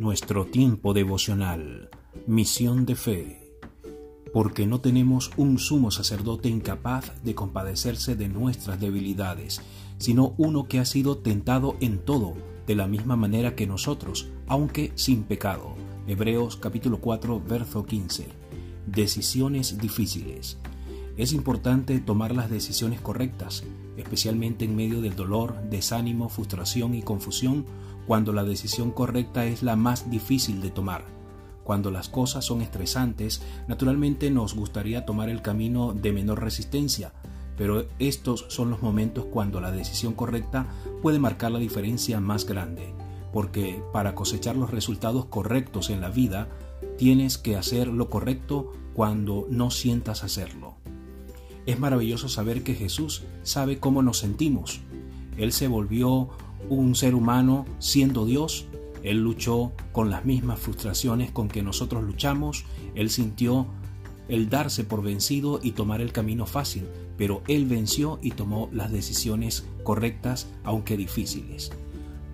nuestro tiempo devocional, misión de fe, porque no tenemos un sumo sacerdote incapaz de compadecerse de nuestras debilidades, sino uno que ha sido tentado en todo, de la misma manera que nosotros, aunque sin pecado. Hebreos capítulo 4, verso 15. Decisiones difíciles. Es importante tomar las decisiones correctas, especialmente en medio del dolor, desánimo, frustración y confusión, cuando la decisión correcta es la más difícil de tomar. Cuando las cosas son estresantes, naturalmente nos gustaría tomar el camino de menor resistencia, pero estos son los momentos cuando la decisión correcta puede marcar la diferencia más grande, porque para cosechar los resultados correctos en la vida, tienes que hacer lo correcto cuando no sientas hacerlo. Es maravilloso saber que Jesús sabe cómo nos sentimos. Él se volvió un ser humano siendo Dios. Él luchó con las mismas frustraciones con que nosotros luchamos. Él sintió el darse por vencido y tomar el camino fácil, pero Él venció y tomó las decisiones correctas, aunque difíciles.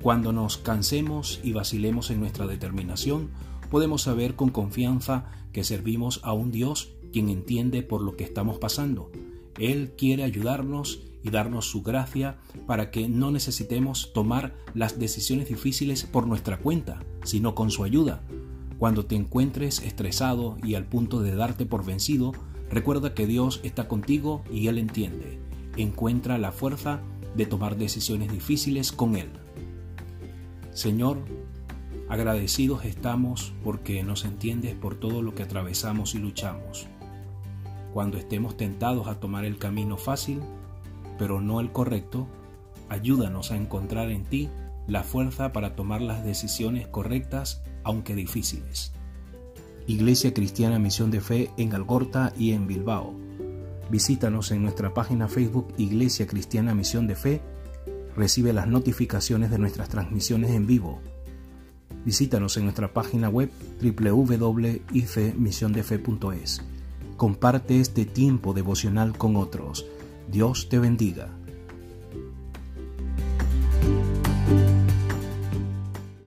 Cuando nos cansemos y vacilemos en nuestra determinación, podemos saber con confianza que servimos a un Dios quien entiende por lo que estamos pasando. Él quiere ayudarnos y darnos su gracia para que no necesitemos tomar las decisiones difíciles por nuestra cuenta, sino con su ayuda. Cuando te encuentres estresado y al punto de darte por vencido, recuerda que Dios está contigo y Él entiende. Encuentra la fuerza de tomar decisiones difíciles con Él. Señor, agradecidos estamos porque nos entiendes por todo lo que atravesamos y luchamos cuando estemos tentados a tomar el camino fácil, pero no el correcto, ayúdanos a encontrar en ti la fuerza para tomar las decisiones correctas, aunque difíciles. Iglesia Cristiana Misión de Fe en Algorta y en Bilbao. Visítanos en nuestra página Facebook Iglesia Cristiana Misión de Fe. Recibe las notificaciones de nuestras transmisiones en vivo. Visítanos en nuestra página web www.ifemisiondefe.es. Comparte este tiempo devocional con otros. Dios te bendiga.